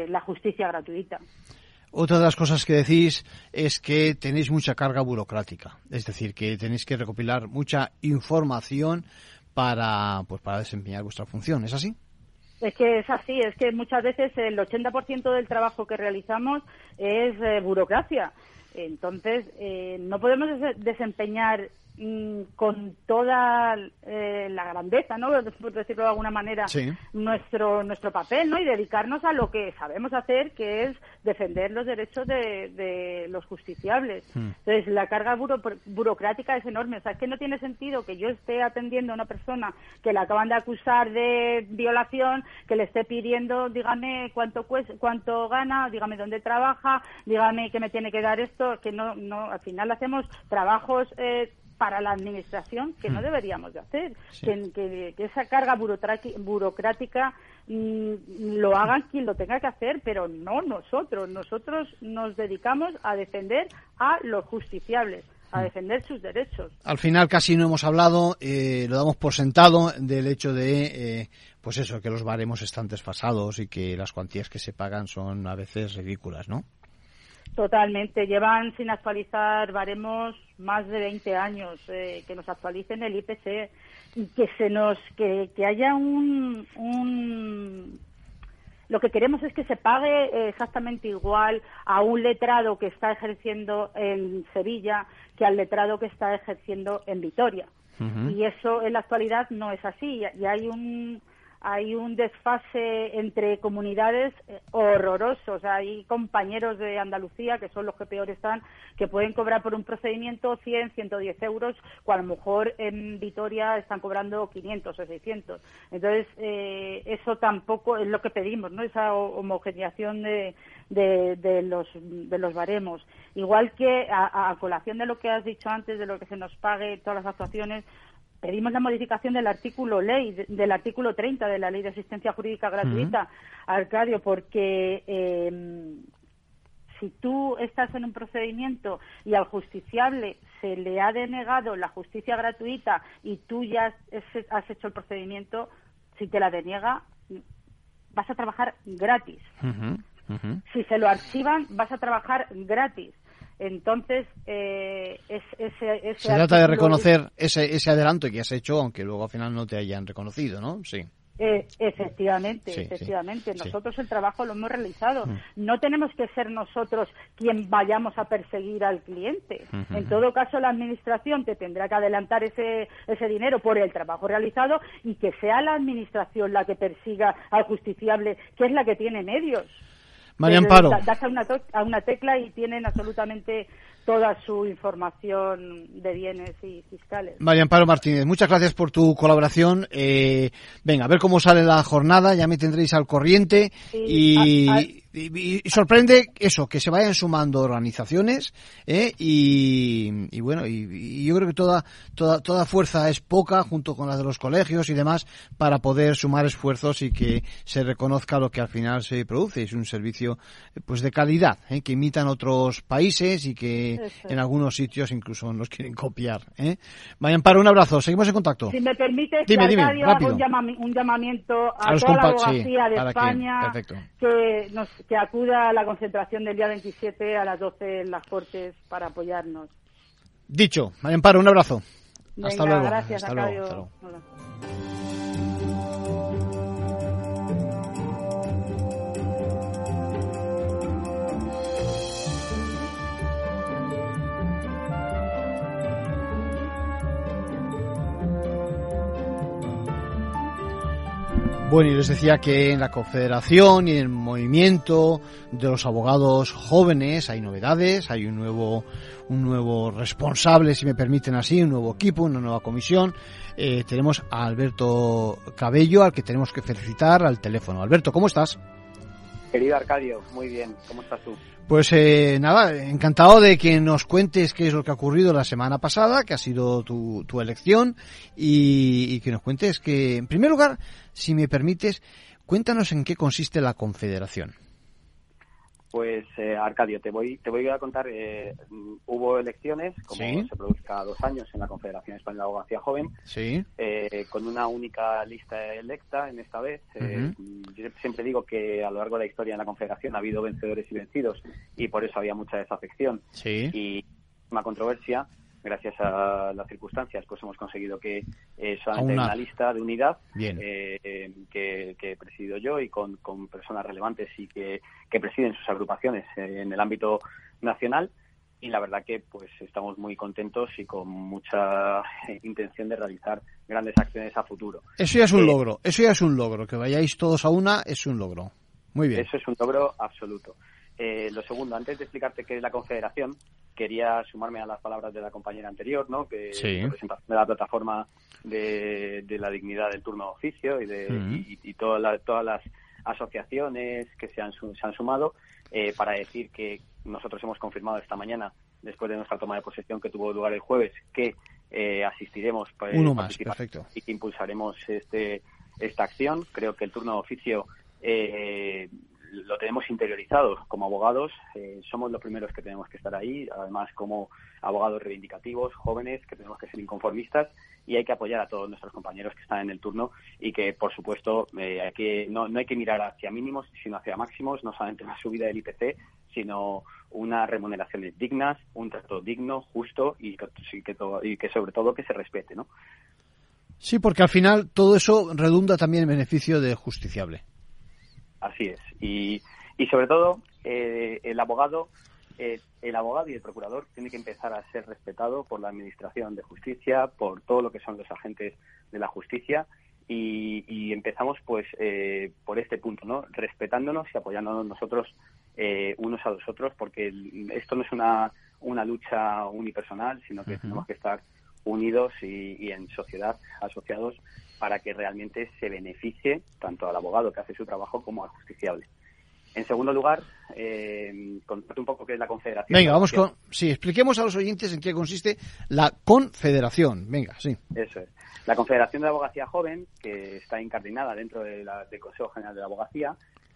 la justicia gratuita. Otra de las cosas que decís es que tenéis mucha carga burocrática, es decir, que tenéis que recopilar mucha información para, pues, para desempeñar vuestra función, ¿es así? Es que es así, es que muchas veces el 80% del trabajo que realizamos es eh, burocracia. Entonces, eh, no podemos desempeñar con toda eh, la grandeza, ¿no? [LAUGHS] Por decirlo de alguna manera, nuestro nuestro papel, ¿no? Y dedicarnos a lo que sabemos hacer, que es defender los derechos de, los justiciables. Hmm. Entonces, la carga burocrática es enorme. O sea, es que no tiene sentido que yo esté atendiendo a una persona que la acaban de acusar de violación, que le esté pidiendo, dígame cuánto cuesta, cuánto gana, dígame dónde trabaja, dígame que me tiene que dar esto, que no, no, al final hacemos trabajos eh, para la administración que no hmm. deberíamos de hacer, que, esa carga burocrática mm, lo hagan quien lo tenga que hacer, pero no nosotros. Nosotros nos dedicamos a defender a los justiciables a hmm. defender sus derechos. Al final casi no hemos hablado, eh, lo damos por sentado del hecho de, eh, pues eso, que los baremos están desfasados y que las cuantías que se pagan son a veces ridículas, ¿no? Totalmente. Llevan sin actualizar baremos más de 20 años. Eh, que nos actualicen el IPC y que se nos que, que haya un, un lo que queremos es que se pague exactamente igual a un letrado que está ejerciendo en Sevilla que al letrado que está ejerciendo en Vitoria. Y eso en la actualidad no es así. Y hay un, hay un desfase entre comunidades eh, horrorosos. Hay compañeros de Andalucía, que son los que peor están, que pueden cobrar por un procedimiento 100, 110 euros, cuando a lo mejor en Vitoria están cobrando 500 o 600. Entonces, eh, eso tampoco es lo que pedimos, ¿no? Esa homogeneización de, de, los, de los baremos. Igual que a, colación de lo que has dicho antes, de lo que se nos pague todas las actuaciones, pedimos la modificación del artículo ley, del artículo 30 de la Ley de Asistencia Jurídica Gratuita, Arcadio, porque em, si tú estás en un procedimiento y al justiciable se le ha denegado la justicia gratuita y tú ya has hecho el procedimiento, si te la deniega, vas a trabajar gratis. Si se lo archivan, vas a trabajar gratis. Entonces, eh, ese, se trata de reconocer ese, ese adelanto que has hecho, aunque luego al final no te hayan reconocido, ¿no? Sí. Eh, efectivamente, efectivamente. nosotros el trabajo lo hemos realizado. Mm. No tenemos que ser nosotros quien vayamos a perseguir al cliente. En todo caso, la administración te tendrá que adelantar ese, ese dinero por el trabajo realizado y que sea la administración la que persiga al justiciable, que es la que tiene medios. María Amparo. Das a una, a una tecla y tienen absolutamente toda su información de bienes y fiscales. María Amparo Martínez, muchas gracias por tu colaboración. Eh, venga, a ver cómo sale la jornada, ya me tendréis al corriente y, y, sorprende eso, que se vayan sumando organizaciones ¿eh? y, bueno, y, yo creo que toda, toda, toda fuerza es poca junto con la de los colegios y demás para poder sumar esfuerzos y que se reconozca lo que al final se produce. Es un servicio pues de calidad ¿eh? que imitan otros países y que en algunos sitios incluso nos quieren copiar. ¿eh? Vayan para un abrazo, seguimos en contacto. Si me permite, dime, dime, un, llamamiento a, toda la abogacía de España que nos que acuda a la concentración del día 27 a las 12 en las Cortes para apoyarnos. Dicho, María Amparo, un abrazo. hasta luego. Gracias, hasta luego. Bueno, y les decía que en la Confederación y en el movimiento de los abogados jóvenes hay novedades, hay un nuevo, un nuevo responsable, si me permiten así, un nuevo equipo, una nueva comisión. Eh, tenemos a Alberto Cabello, al que tenemos que felicitar al teléfono. Alberto, ¿cómo estás? Querido Arcadio, muy bien, ¿cómo estás tú? Pues eh, nada, encantado de que nos cuentes qué es lo que ha ocurrido la semana pasada, que ha sido tu, elección, y, que nos cuentes que, en primer lugar, si me permites, cuéntanos en qué consiste la Confederación. Pues eh, Arcadio, te voy, te voy a contar. Eh, hubo elecciones, como se produce cada dos años en la Confederación Española de Abogacía Joven, sí. eh, con una única lista electa en esta vez. Eh, yo siempre digo que a lo largo de la historia en la Confederación ha habido vencedores y vencidos y por eso había mucha desafección sí. y una controversia gracias a las circunstancias, pues hemos conseguido que eh, solamente una... una lista de unidad eh, que, que presido yo y con, con personas relevantes y que, que presiden sus agrupaciones en el ámbito nacional y la verdad que pues estamos muy contentos y con mucha intención de realizar grandes acciones a futuro. Eso ya es un eh, logro, eso ya es un logro, que vayáis todos a una es un logro. Muy bien. Eso es un logro absoluto. Eh, lo segundo, antes de explicarte qué es la Confederación, quería sumarme a las palabras de la compañera anterior, ¿no? que sí. presentación de la plataforma de, de, la dignidad del turno de oficio y, de, y, y toda la- todas las asociaciones que se han, se han sumado eh, para decir que nosotros hemos confirmado esta mañana, después de nuestra toma de posesión que tuvo lugar el jueves, que eh, asistiremos pues, Uno más, participar- perfecto. y que impulsaremos este esta acción. Creo que el turno de oficio eh, lo tenemos interiorizado como abogados. eh, somos los primeros que tenemos que estar ahí, además como abogados reivindicativos, jóvenes, que tenemos que ser inconformistas y hay que apoyar a todos nuestros compañeros que están en el turno y que, por supuesto, eh, hay que, no, no hay que mirar hacia mínimos, sino hacia máximos, no solamente una subida del IPC, sino unas remuneraciones dignas, un trato digno, justo y que, todo- y que sobre todo que se respete, ¿no? Sí, porque al final todo eso redunda también en beneficio del justiciable. Así es. Y, y sobre todo, eh, el abogado, eh, el abogado y el procurador tiene que empezar a ser respetado por la Administración de Justicia, por todo lo que son los agentes de la justicia. Y, y empezamos, pues, eh, por este punto, ¿no? Respetándonos y apoyándonos nosotros eh, unos a los otros, porque el- esto no es una, una lucha unipersonal, sino que tenemos que estar unidos y, y en sociedad, asociados, para que realmente se beneficie tanto al abogado que hace su trabajo como al justiciable. En segundo lugar, eh, contarte un poco qué es la Confederación. Venga, vamos con... Sí, expliquemos a los oyentes en qué consiste la Confederación. Venga, sí. Eso es. La Confederación de Abogacía Joven, que está incardinada dentro de la- del Consejo General de la Abogacía,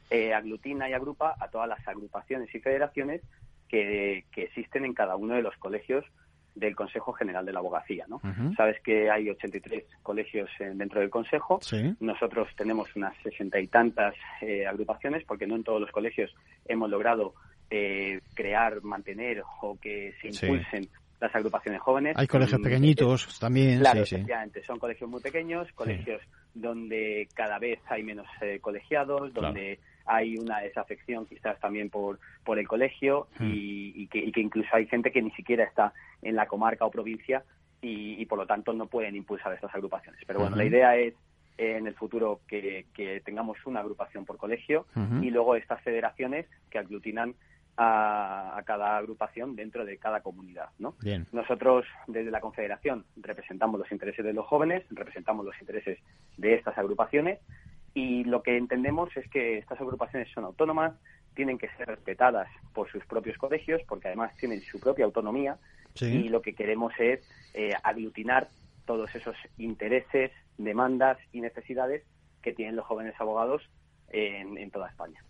eh, aglutina y agrupa a todas las agrupaciones y federaciones que, que existen en cada uno de los colegios del Consejo General de la Abogacía. ¿no? Sabes que hay 83 colegios eh, dentro del Consejo. Sí. Nosotros tenemos unas sesenta y tantas eh, agrupaciones, porque no en todos los colegios hemos logrado eh, crear, mantener o que se Sí. Las agrupaciones jóvenes. Hay colegios pequeñitos también. Claro, sí, son colegios muy pequeños, colegios donde cada vez hay menos eh, colegiados, donde hay una desafección quizás también por, por el colegio y, y que, y que incluso hay gente que ni siquiera está en la comarca o provincia y, y por lo tanto no pueden impulsar estas agrupaciones. Pero bueno, la idea es eh, en el futuro que, que tengamos una agrupación por colegio y luego estas federaciones que aglutinan a, a cada agrupación dentro de cada comunidad, ¿no? Bien. Nosotros, desde la Confederación, representamos los intereses de los jóvenes, representamos los intereses de estas agrupaciones y lo que entendemos es que estas agrupaciones son autónomas, tienen que ser respetadas por sus propios colegios, porque además tienen su propia autonomía Sí. y lo que queremos es eh, aglutinar todos esos intereses, demandas y necesidades que tienen los jóvenes abogados en, en toda España.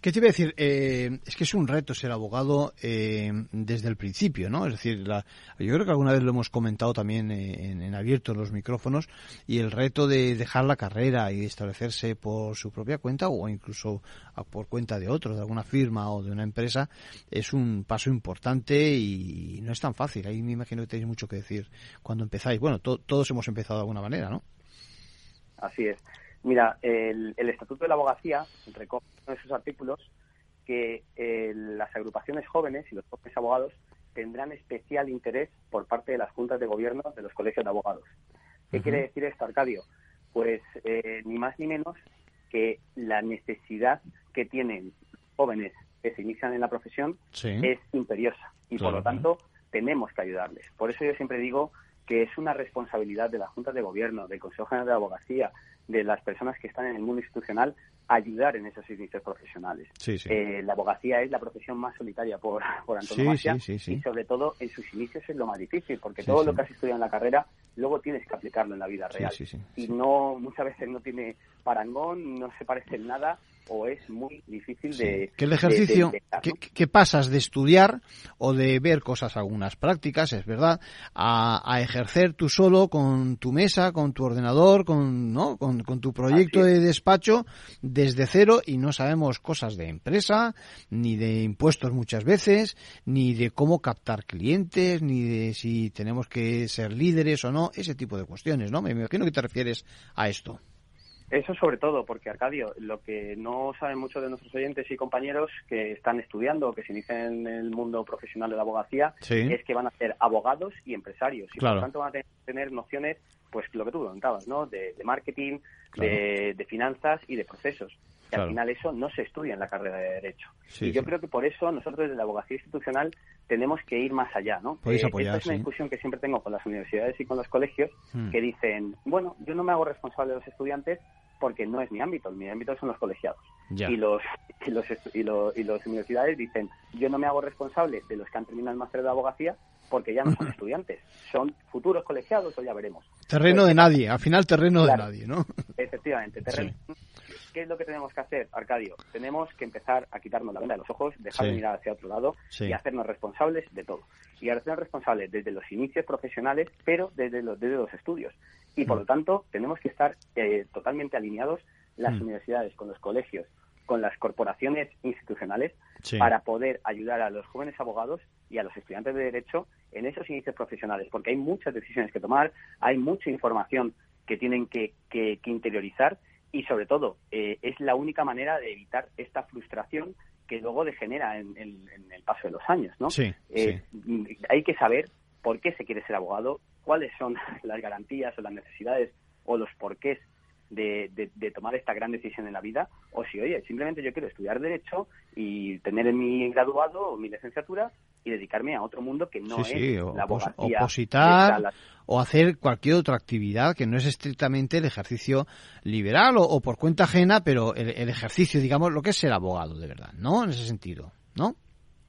¿Qué te iba a decir? Eh, es que es un reto ser abogado eh, desde el principio, ¿no? Es decir, la- yo creo que alguna vez lo hemos comentado también eh, en, en abierto los micrófonos y el reto de dejar la carrera y establecerse por su propia cuenta o incluso por cuenta de otros, de alguna firma o de una empresa, es un paso importante y no es tan fácil. Ahí me imagino que tenéis mucho que decir cuando empezáis. Bueno, to- todos hemos empezado de alguna manera, ¿no? Así es. Mira, el, el Estatuto de la Abogacía recoge en sus artículos que eh, las agrupaciones jóvenes y los jóvenes abogados tendrán especial interés por parte de las juntas de gobierno de los colegios de abogados. ¿Qué quiere decir esto, Arcadio? Pues eh, ni más ni menos que la necesidad que tienen jóvenes que se inician en la profesión Sí. es imperiosa y por lo tanto tenemos que ayudarles. Por eso yo siempre digo que es una responsabilidad de las juntas de gobierno, del Consejo General de Abogacía, de las personas que están en el mundo institucional, ayudar en esos inicios profesionales. Sí, sí. Eh, la abogacía es la profesión más solitaria por, [LAUGHS] por antonomasia sí, y sobre todo en sus inicios es lo más difícil porque todo lo que has estudiado en la carrera luego tienes que aplicarlo en la vida real. y no muchas veces no tiene parangón, no se parece en nada o es muy difícil de que el de- ejercicio de que, ¿no? que pasas de estudiar o de ver cosas algunas prácticas es verdad a, a ejercer tú solo con tu mesa con tu ordenador con no con, con tu proyecto de despacho desde cero y no sabemos cosas de empresa ni de impuestos muchas veces ni de cómo captar clientes ni de si tenemos que ser líderes o no ese tipo de cuestiones no me imagino que te refieres a esto Eso sobre todo, porque Arcadio, lo que no saben muchos de nuestros oyentes y compañeros que están estudiando o que se inician en el mundo profesional de la abogacía Sí. es que van a ser abogados y empresarios. Y Claro. por tanto van a tener, tener nociones, pues lo que tú comentabas, ¿no? De, de marketing, Claro. de, de finanzas y de procesos. Claro. al final eso no se estudia en la carrera de Derecho. Sí, y yo sí. creo que por eso nosotros desde la abogacía institucional tenemos que ir más allá, ¿no? Podéis Eh, apoyar, esta es una discusión que siempre tengo con las universidades y con los colegios Hmm. que dicen, bueno, yo no me hago responsable de los estudiantes porque no es mi ámbito, mi ámbito son los colegiados. Ya. Y los [LAUGHS] y los y, lo- y las universidades dicen, yo no me hago responsable de los que han terminado el máster de abogacía porque ya no son [LAUGHS] estudiantes, son futuros colegiados o ya veremos. terreno de nadie al final terreno Claro. [LAUGHS] de nadie no Efectivamente, terreno. ¿Qué es lo que tenemos que hacer, Arcadio? Tenemos que empezar a quitarnos la venda de los ojos, dejar Sí. de mirar hacia otro lado Sí. y hacernos responsables de todo. Y hacernos responsables desde los inicios profesionales, pero desde los, desde los estudios. Y por Mm. lo tanto, tenemos que estar eh, totalmente alineados las Mm. universidades con los colegios, con las corporaciones institucionales, Sí. para poder ayudar a los jóvenes abogados y a los estudiantes de Derecho en esos inicios profesionales, porque hay muchas decisiones que tomar, hay mucha información que tienen que, que- que interiorizar y, sobre todo, eh, es la única manera de evitar esta frustración que luego degenera en, en- en el paso de los años, ¿no? Sí, Eh, mm, Hay que saber por qué se quiere ser abogado, cuáles son [LAUGHS] las garantías o las necesidades o los porqués de, de- de tomar esta gran decisión en la vida, o si, oye, simplemente yo quiero estudiar Derecho y tener mi graduado o mi licenciatura y dedicarme a otro mundo que no sí, es sí, o la abogacía. opositar o hacer cualquier otra actividad que no es estrictamente el ejercicio liberal o, o por cuenta ajena, pero el, el ejercicio, digamos, lo que es ser abogado de verdad, ¿no? En ese sentido, ¿no?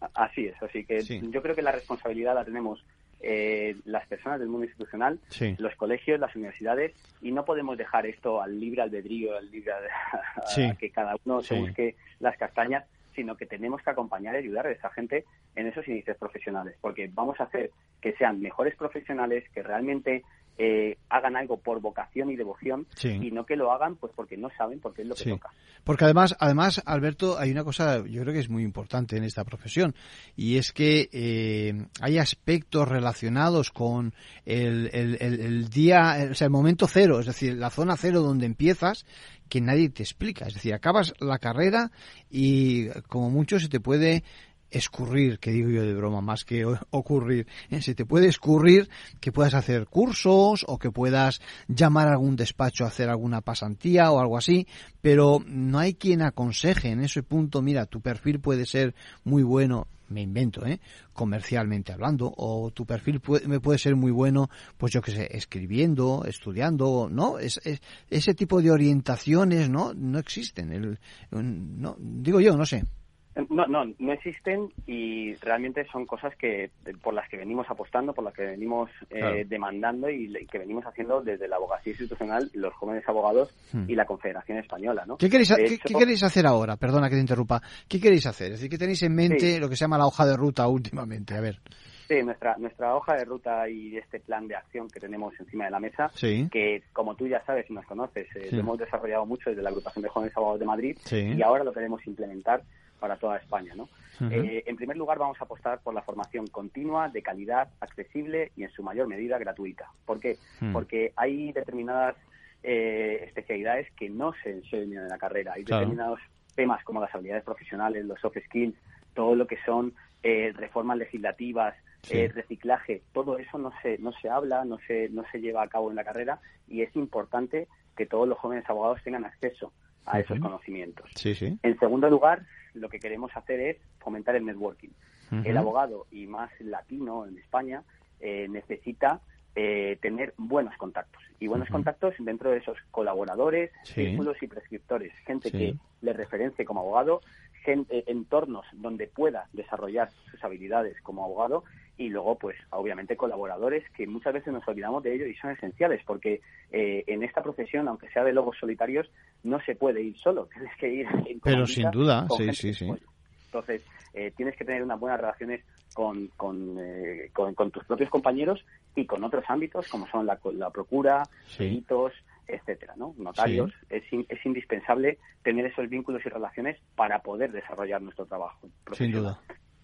A- Así es, así que Sí. yo creo que la responsabilidad la tenemos eh, las personas del mundo institucional, Sí. los colegios, las universidades, y no podemos dejar esto al libre albedrío, al libre a [LAUGHS] Sí. que cada uno se Sí. busque las castañas, sino que tenemos que acompañar y ayudar a esa gente en esos inicios profesionales, porque vamos a hacer que sean mejores profesionales, que realmente eh, hagan algo por vocación y devoción Sí. y no que lo hagan pues porque no saben porque es lo que Sí. toca. Porque además, además, Alberto, hay una cosa, yo creo que es muy importante en esta profesión, y es que eh, hay aspectos relacionados con el, el- el- el día, o sea, el momento cero, es decir, la zona cero donde empiezas, que nadie te explica. Es decir, acabas la carrera y como mucho se te puede escurrir, que digo yo de broma, más que ocurrir, ¿eh? se te puede escurrir que puedas hacer cursos o que puedas llamar a algún despacho a hacer alguna pasantía o algo así, pero no hay quien aconseje en ese punto, mira, tu perfil puede ser muy bueno, me invento, ¿eh? comercialmente hablando, o tu perfil puede, me puede ser muy bueno, pues yo que sé, escribiendo, estudiando, ¿no? Es, es- ese tipo de orientaciones, ¿no? No existen. El, no, digo yo, no sé. No, no, no existen y realmente son cosas que por las que venimos apostando, por las que venimos eh, Claro. demandando y, le- que venimos haciendo desde la abogacía institucional, los jóvenes abogados Hmm. y la Confederación Española, ¿no? ¿Qué queréis, qué- hecho, qué queréis hacer ahora? Perdona que te interrumpa. ¿Qué queréis hacer? Es decir, ¿qué tenéis en mente Sí. lo que se llama la hoja de ruta últimamente? A ver. Sí, nuestra, nuestra hoja de ruta y este plan de acción que tenemos encima de la mesa, Sí. que como tú ya sabes y nos conoces, eh, Sí. lo hemos desarrollado mucho desde la agrupación de jóvenes abogados de Madrid y ahora lo queremos implementar para toda España, ¿no? Eh, en primer lugar, vamos a apostar por la formación continua, de calidad, accesible y en su mayor medida gratuita. ¿Por qué? Hmm. Porque hay determinadas eh, especialidades que no se enseñan en la carrera. Hay Claro. determinados temas como las habilidades profesionales, los soft skills, todo lo que son eh, reformas legislativas, Sí. eh, reciclaje, todo eso no se, no se habla, no se, no se lleva a cabo en la carrera y es importante que todos los jóvenes abogados tengan acceso a esos conocimientos. Sí, sí. En segundo lugar, lo que queremos hacer es fomentar el networking. El abogado, y más latino en España, eh, necesita eh, tener buenos contactos. Y buenos contactos dentro de esos colaboradores, Sí. círculos y prescriptores. Gente Sí. que le referencie como abogado, gente, entornos donde pueda desarrollar sus habilidades como abogado y luego, pues, obviamente, colaboradores que muchas veces nos olvidamos de ello y son esenciales porque eh, en esta profesión, aunque sea de lobos solitarios, no se puede ir solo. [LAUGHS] Tienes que ir en Pero sin duda, sí, gente sí, sí. apoye. Entonces, eh, tienes que tener unas buenas relaciones con, con, eh, con- con tus propios compañeros y con otros ámbitos como son la, la procura, Sí. peritos, etcétera, ¿no? Notarios. Es, in- es indispensable tener esos vínculos y relaciones para poder desarrollar nuestro trabajo. Sin duda.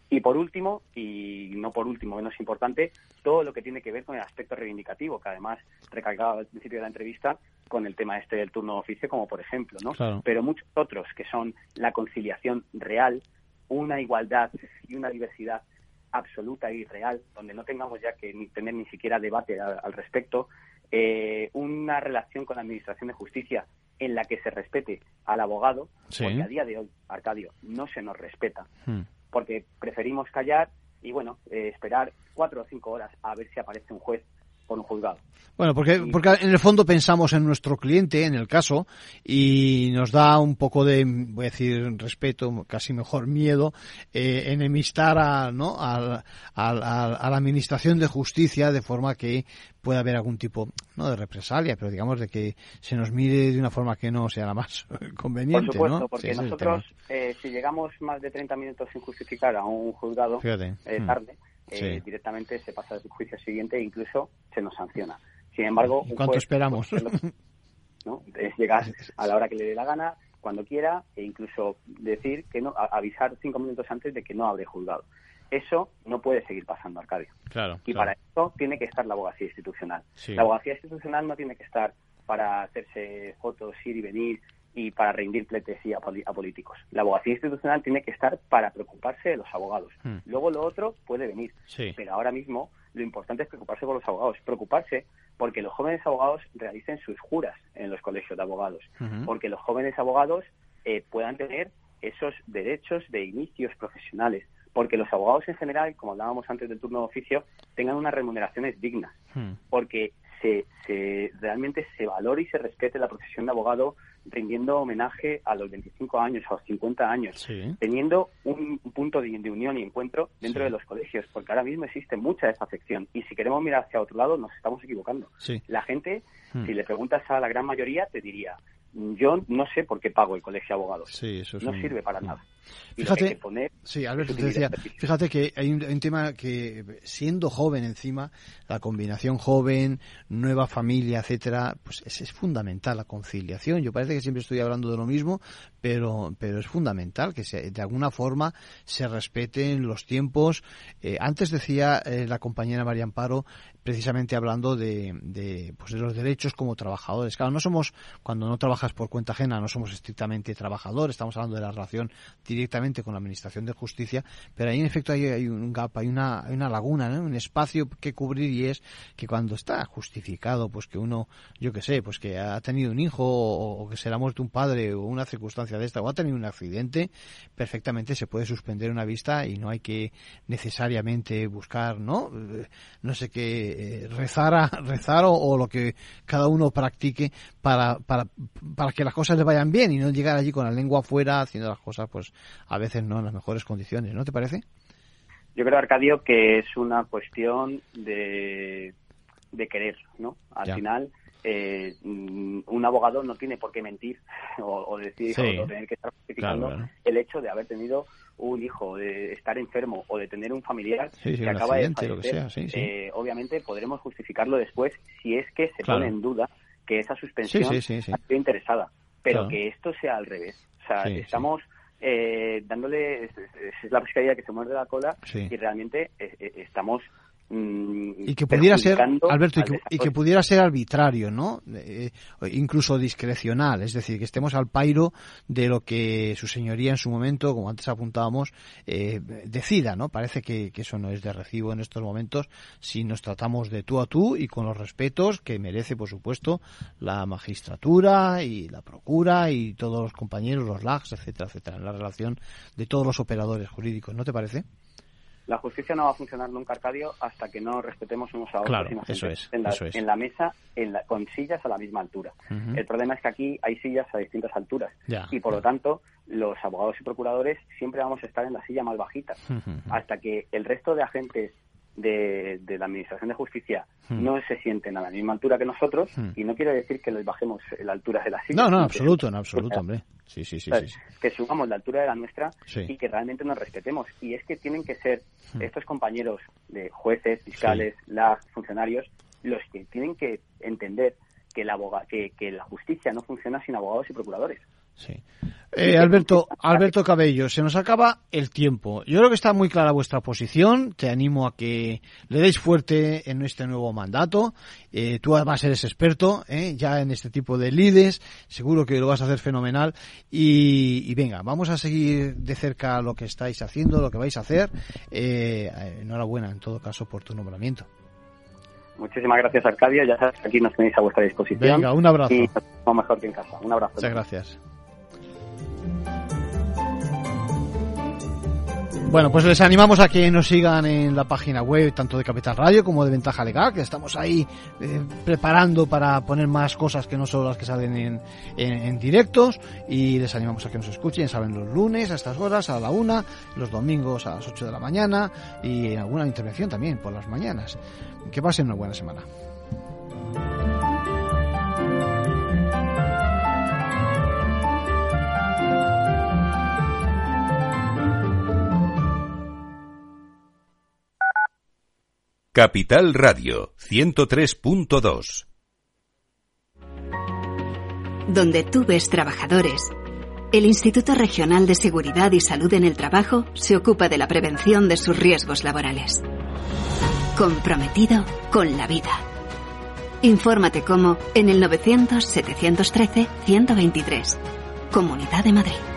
Y por último, y no por último menos importante, todo lo que tiene que ver con el aspecto reivindicativo, que además recalcaba al principio de la entrevista con el tema este del turno de oficio, como por ejemplo, ¿no? Claro. Pero muchos otros que son la conciliación real, una igualdad y una diversidad absoluta y real, donde no tengamos ya que ni tener ni siquiera debate al, al respecto, eh, una relación con la Administración de Justicia en la que se respete al abogado, Sí. porque a día de hoy, Arcadio, no se nos respeta Hmm. porque preferimos callar y, bueno, eh, esperar cuatro o cinco horas a ver si aparece un juez por un juzgado. Bueno, porque, porque en el fondo pensamos en nuestro cliente, en el caso, y nos da un poco de, voy a decir, respeto, casi mejor miedo, eh, enemistar a, ¿no? al- al- al- a la Administración de Justicia de forma que pueda haber algún tipo, no de represalia, pero digamos de que se nos mire de una forma que no sea la más [LAUGHS] conveniente, por supuesto, ¿no? porque Sí, nosotros, eh, si llegamos más de 30 minutos sin justificar a un juzgado eh, Hmm. Eh, Sí. directamente se pasa al juicio siguiente e incluso se nos sanciona. Sin embargo, ¿Y un cuánto juez, esperamos? pues, ¿no? Es llegar a la hora que le dé la gana, cuando quiera, e incluso decir que no, avisar cinco minutos antes de que no abre juzgado. Eso no puede seguir pasando, Arcadio. Claro, Y claro. para esto tiene que estar la abogacía institucional. Sí. La abogacía institucional no tiene que estar para hacerse fotos, ir y venir y para rendir pleitesía a, políticos. La abogacía institucional tiene que estar para preocuparse de los abogados. Hmm. Luego lo otro puede venir. Sí. Pero ahora mismo lo importante es preocuparse por los abogados. Preocuparse porque los jóvenes abogados realicen sus juras en los colegios de abogados. Porque los jóvenes abogados eh, puedan tener esos derechos de inicios profesionales. Porque los abogados en general, como hablábamos antes del turno de oficio, tengan unas remuneraciones dignas Hmm. porque se, se realmente se valore y se respete la profesión de abogado rindiendo homenaje a los 25 años, a los 50 años, Sí. teniendo un punto de, de unión y encuentro dentro Sí. de los colegios, porque ahora mismo existe mucha desafección y si queremos mirar hacia otro lado nos estamos equivocando. Sí. La gente, Hmm. si le preguntas a la gran mayoría, te diría, yo no sé por qué pago el colegio de abogados. Sí, eso es no un- sirve para hmm. nada. Fíjate, sí, Alberto te decía, fíjate que hay un, tema que siendo joven encima, la combinación joven, nueva familia, etcétera, pues es, es, fundamental la conciliación. Yo parece que siempre estoy hablando de lo mismo, pero pero es fundamental que se, de alguna forma se respeten los tiempos. Eh, antes decía eh, la compañera María Amparo precisamente hablando de, de, pues de los derechos como trabajadores. Claro, no somos, cuando no trabajas por cuenta ajena, no somos estrictamente trabajadores, estamos hablando de la relación directamente con la Administración de Justicia, pero ahí en efecto hay, un gap, hay una, hay una laguna, un espacio que cubrir y es que cuando está justificado, pues que uno, yo que sé, pues que ha tenido un hijo o, o que se le ha muerto un padre o una circunstancia de esta o ha tenido un accidente, perfectamente se puede suspender una vista y no hay que necesariamente buscar, ¿no? No sé qué eh, rezar, a, [LAUGHS] rezar o, lo que cada uno practique para, para, para que las cosas le vayan bien y no llegar allí con la lengua afuera haciendo las cosas pues a veces no en las mejores condiciones, ¿no te parece? Yo creo, Arcadio, que es una cuestión de, de querer, ¿no? Al final, eh, un abogado no tiene por qué mentir [LAUGHS] o, decir o tener que estar justificando el hecho de haber tenido un hijo, de estar enfermo o de tener un familiar que acaba de fallecer, eh, obviamente podremos justificarlo después si es que se pone en duda que esa suspensión ha sido interesada, pero que esto sea al revés. O sea, estamos eh, dándole, es, la pescadilla que se muerde la cola y realmente eh, estamos y que pudiera ser Alberto y que, pudiera ser arbitrario no eh, incluso discrecional es decir que estemos al pairo de lo que su señoría en su momento como antes apuntábamos eh, decida no parece que, eso no es de recibo en estos momentos si nos tratamos de tú a tú y con los respetos que merece por supuesto la magistratura y la procura y todos los compañeros los LAGs etcétera etcétera en la relación de todos los operadores jurídicos no te parece la justicia no va a funcionar nunca, Arcadio, hasta que no respetemos unos a otros eso es, en, la, mesa en la, con sillas a la misma altura. El problema es que aquí hay sillas a distintas alturas y, por lo tanto, los abogados y procuradores siempre vamos a estar en la silla más bajita hasta que el resto de agentes de, la Administración de Justicia hmm. no se sienten a la misma altura que nosotros hmm. y no quiere decir que les bajemos la altura de la silla. No, no, absoluto, en absoluto, hombre. Sí, sí, sí, Que subamos la altura de la nuestra y que realmente nos respetemos. Y es que tienen que ser hmm. estos compañeros de jueces, fiscales, las funcionarios, los que tienen que entender que la, que, que la justicia no funciona sin abogados y procuradores. Sí. Eh, Alberto, Alberto Cabello, se nos acaba el tiempo. Yo creo que está muy clara vuestra posición. Te animo a que le deis fuerte en este nuevo mandato. Eh, tú además eres experto eh, ya en este tipo de lides. Seguro que lo vas a hacer fenomenal. Y, venga, vamos a seguir de cerca lo que estáis haciendo, lo que vais a hacer. enhorabuena, en todo caso, por tu nombramiento. Muchísimas gracias, Arcadio. Ya sabes aquí nos tenéis a vuestra disposición. Venga, un abrazo. Y mejor que en casa. Un abrazo. Muchas gracias. Bueno, pues les animamos a que nos sigan en la página web tanto de Capital Radio como de Ventaja Legal, que estamos ahí eh, preparando para poner más cosas que no solo las que salen en, directos y les animamos a que nos escuchen, saben, los lunes a estas horas, a la una, los domingos a las 8 de la mañana y en alguna intervención también por las mañanas. Que pasen una buena semana. Capital Radio 103.2 Donde tú ves trabajadores, el Instituto Regional de Seguridad y Salud en el Trabajo se ocupa de la prevención de sus riesgos laborales. Comprometido con la vida. Infórmate cómo en el 900-713-123. Comunidad de Madrid.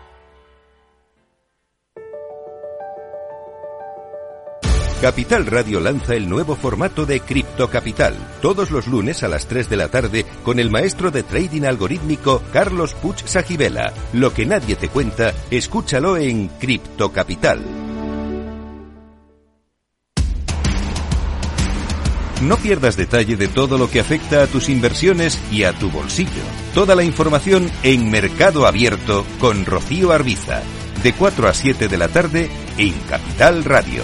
Capital Radio lanza el nuevo formato de Cripto Capital, todos los lunes a las 3 de la tarde con el maestro de trading algorítmico Carlos Puch Sajibela. Lo que nadie te cuenta, escúchalo en Cripto Capital. No pierdas detalle de todo lo que afecta a tus inversiones y a tu bolsillo. Toda la información en Mercado Abierto con Rocío Arbiza, de 4 a 7 de la tarde en Capital Radio.